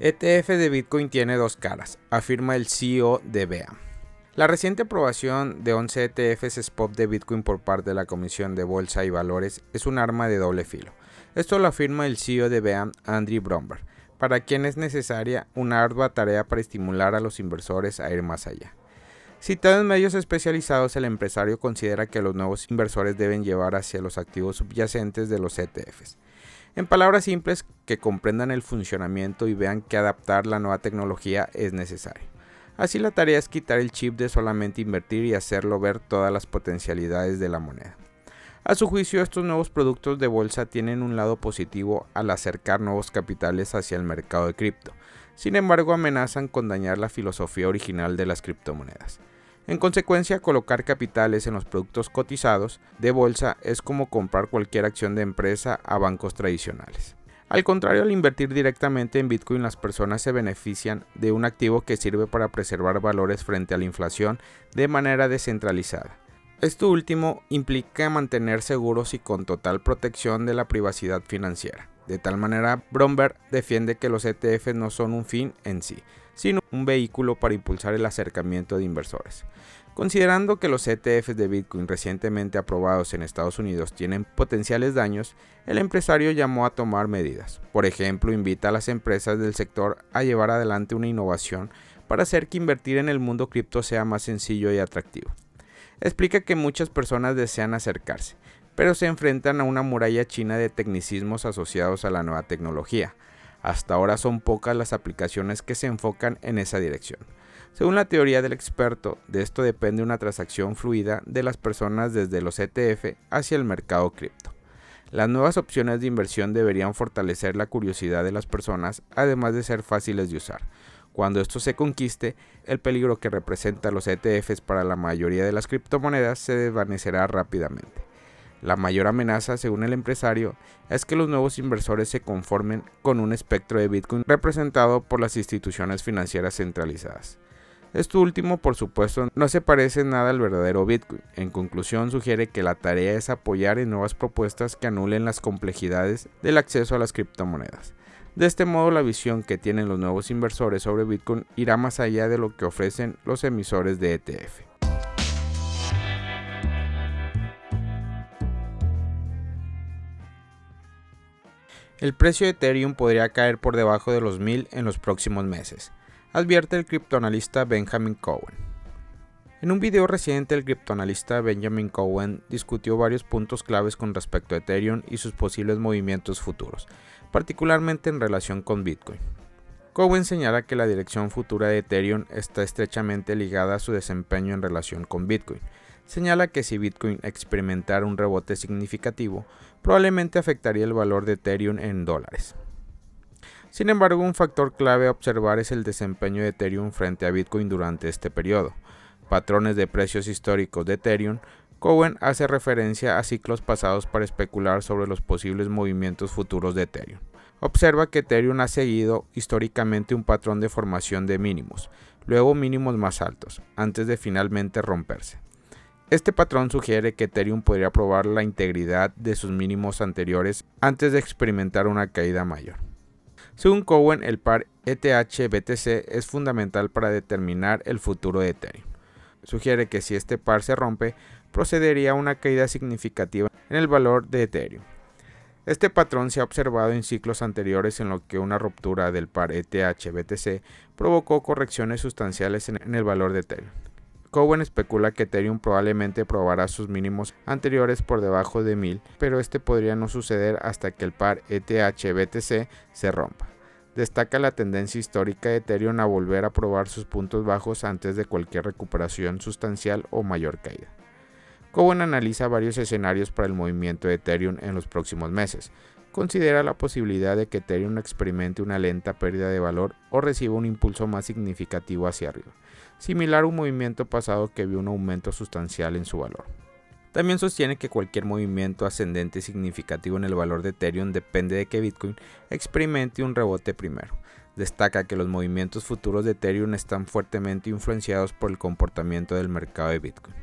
ETF de Bitcoin tiene dos caras, afirma el CEO de BEA. La reciente aprobación de 11 ETFs spot de Bitcoin por parte de la Comisión de Bolsa y Valores es un arma de doble filo. Esto lo afirma el CEO de BEA, Andrew Bromberg, para quien es necesaria una ardua tarea para estimular a los inversores a ir más allá. Citado en medios especializados, el empresario considera que los nuevos inversores deben llevar hacia los activos subyacentes de los ETFs en palabras simples, que comprendan el funcionamiento y vean que adaptar la nueva tecnología es necesario. Así la tarea es quitar el chip de solamente invertir y hacerlo ver todas las potencialidades de la moneda. A su juicio, estos nuevos productos de bolsa tienen un lado positivo al acercar nuevos capitales hacia el mercado de cripto. Sin embargo, amenazan con dañar la filosofía original de las criptomonedas. En consecuencia, colocar capitales en los productos cotizados de bolsa es como comprar cualquier acción de empresa a bancos tradicionales. Al contrario, al invertir directamente en Bitcoin, las personas se benefician de un activo que sirve para preservar valores frente a la inflación de manera descentralizada. Esto último implica mantener seguros y con total protección de la privacidad financiera. De tal manera, Bromberg defiende que los ETFs no son un fin en sí, sino un vehículo para impulsar el acercamiento de inversores. Considerando que los ETFs de Bitcoin recientemente aprobados en Estados Unidos tienen potenciales daños, el empresario llamó a tomar medidas. Por ejemplo, invita a las empresas del sector a llevar adelante una innovación para hacer que invertir en el mundo cripto sea más sencillo y atractivo. Explica que muchas personas desean acercarse, pero se enfrentan a una muralla china de tecnicismos asociados a la nueva tecnología, hasta ahora son pocas las aplicaciones que se enfocan en esa dirección. Según la teoría del experto, de esto depende una transacción fluida de las personas desde los ETF hacia el mercado cripto. Las nuevas opciones de inversión deberían fortalecer la curiosidad de las personas, además de ser fáciles de usar. Cuando esto se conquiste, el peligro que representan los ETFs para la mayoría de las criptomonedas se desvanecerá rápidamente. La mayor amenaza, según el empresario, es que los nuevos inversores se conformen con un espectro de Bitcoin representado por las instituciones financieras centralizadas. Esto último, por supuesto, no se parece nada al verdadero Bitcoin. En conclusión, sugiere que la tarea es apoyar en nuevas propuestas que anulen las complejidades del acceso a las criptomonedas. De este modo, la visión que tienen los nuevos inversores sobre Bitcoin irá más allá de lo que ofrecen los emisores de ETF. El precio de Ethereum podría caer por debajo de los 1000 en los próximos meses, advierte el criptoanalista Benjamin Cohen. En un video reciente, el criptoanalista Benjamin Cohen discutió varios puntos claves con respecto a Ethereum y sus posibles movimientos futuros, particularmente en relación con Bitcoin. Cohen señala que la dirección futura de Ethereum está estrechamente ligada a su desempeño en relación con Bitcoin, señala que si Bitcoin experimentara un rebote significativo, probablemente afectaría el valor de Ethereum en dólares. Sin embargo, un factor clave a observar es el desempeño de Ethereum frente a Bitcoin durante este periodo. Patrones de precios históricos de Ethereum, Cohen hace referencia a ciclos pasados para especular sobre los posibles movimientos futuros de Ethereum. Observa que Ethereum ha seguido históricamente un patrón de formación de mínimos, luego mínimos más altos, antes de finalmente romperse. Este patrón sugiere que Ethereum podría probar la integridad de sus mínimos anteriores antes de experimentar una caída mayor. Según Cowen, el par ETH-BTC es fundamental para determinar el futuro de Ethereum. Sugiere que si este par se rompe, procedería a una caída significativa en el valor de Ethereum. Este patrón se ha observado en ciclos anteriores en lo que una ruptura del par ETH-BTC provocó correcciones sustanciales en el valor de Ethereum. Cowen especula que Ethereum probablemente probará sus mínimos anteriores por debajo de 1000, pero este podría no suceder hasta que el par ETH-BTC se rompa. Destaca la tendencia histórica de Ethereum a volver a probar sus puntos bajos antes de cualquier recuperación sustancial o mayor caída. Cowen analiza varios escenarios para el movimiento de Ethereum en los próximos meses. Considera la posibilidad de que Ethereum experimente una lenta pérdida de valor o reciba un impulso más significativo hacia arriba similar a un movimiento pasado que vio un aumento sustancial en su valor. También sostiene que cualquier movimiento ascendente significativo en el valor de Ethereum depende de que Bitcoin experimente un rebote primero. Destaca que los movimientos futuros de Ethereum están fuertemente influenciados por el comportamiento del mercado de Bitcoin.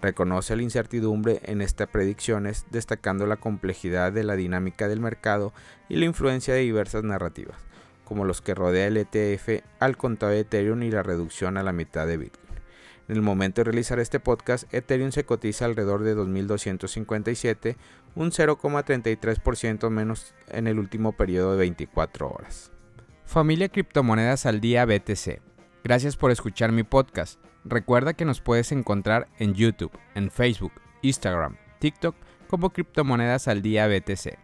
Reconoce la incertidumbre en estas predicciones, destacando la complejidad de la dinámica del mercado y la influencia de diversas narrativas. Como los que rodea el ETF al contado de Ethereum y la reducción a la mitad de Bitcoin. En el momento de realizar este podcast, Ethereum se cotiza alrededor de 2.257, un 0,33% menos en el último periodo de 24 horas. Familia Criptomonedas al Día BTC. Gracias por escuchar mi podcast. Recuerda que nos puedes encontrar en YouTube, en Facebook, Instagram, TikTok como Criptomonedas al Día BTC.